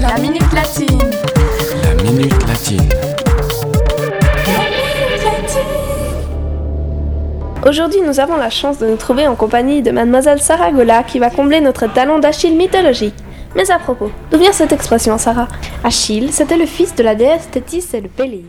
La minute latine. La minute latine. Aujourd'hui, nous avons la chance de nous trouver en compagnie de mademoiselle Sarah Gola qui va combler notre talon d'Achille mythologique. Mais à propos, d'où vient cette expression, Sarah? Achille, c'était le fils de la déesse Thétis et le Péléi.